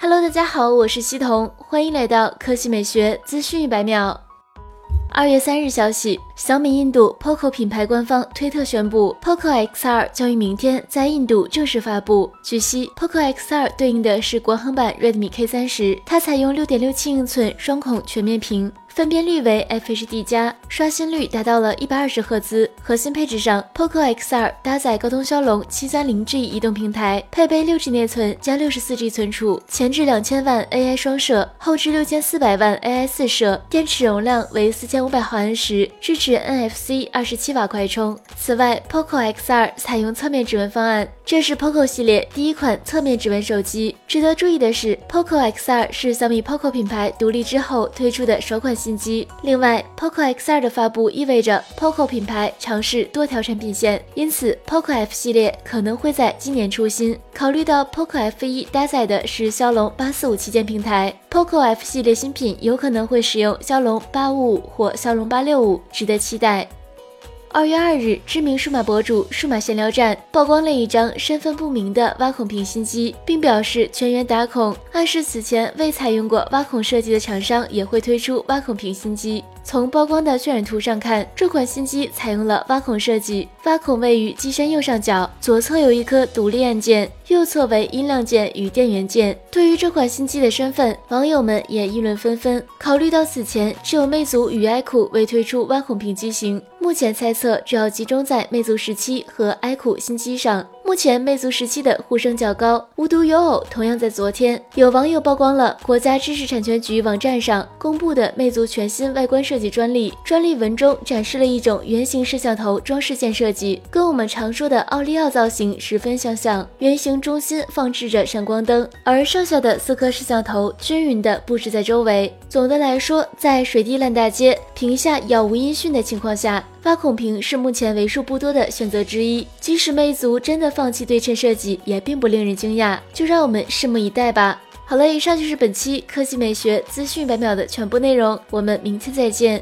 Hello，大家好，我是西彤，欢迎来到科技美学资讯一百秒。二月三日消息，小米印度 POCO 品牌官方推特宣布，POCO X2 将于明天在印度正式发布。据悉，POCO X2 对应的是国行版 Redmi K 三十，它采用六点六七英寸双孔全面屏。分辨率为 FHD+，加，刷新率达到了一百二十赫兹。核心配置上，POCO X2 搭载高通骁龙七三零 G 移动平台，配备六 G 内存加六十四 G 存储，前置两千万 AI 双摄，后置六千四百万 AI 四摄，电池容量为四千五百毫安时，支持 NFC 二十七瓦快充。此外，POCO X2 采用侧面指纹方案，这是 POCO 系列第一款侧面指纹手机。值得注意的是，POCO X2 是小米 POCO 品牌独立之后推出的首款新。机。另外，POCO X2 的发布意味着 POCO 品牌尝试多条产品线，因此 POCO F 系列可能会在今年出新。考虑到 POCO F1 搭载的是骁龙八四五旗舰平台，POCO F 系列新品有可能会使用骁龙八五五或骁龙八六五，值得期待。二月二日，知名数码博主数码闲聊站曝光了一张身份不明的挖孔屏新机，并表示全员打孔，暗示此前未采用过挖孔设计的厂商也会推出挖孔屏新机。从曝光的渲染图上看，这款新机采用了挖孔设计，挖孔位于机身右上角，左侧有一颗独立按键，右侧为音量键与电源键。对于这款新机的身份，网友们也议论纷纷。考虑到此前只有魅族与 iQOO 未推出挖孔屏机型，目前猜测主要集中在魅族十七和 iQOO 新机上。目前魅族十七的呼声较高，无独有偶，同样在昨天，有网友曝光了国家知识产权局网站上公布的魅族全新外观设计专利。专利文中展示了一种圆形摄像头装饰件设计，跟我们常说的奥利奥造型十分相像。圆形中心放置着闪光灯，而剩下的四颗摄像头均匀地布置在周围。总的来说，在水滴烂大街、屏下杳无音讯的情况下。挖孔屏是目前为数不多的选择之一，即使魅族真的放弃对称设计，也并不令人惊讶。就让我们拭目以待吧。好了，以上就是本期科技美学资讯百秒的全部内容，我们明天再见。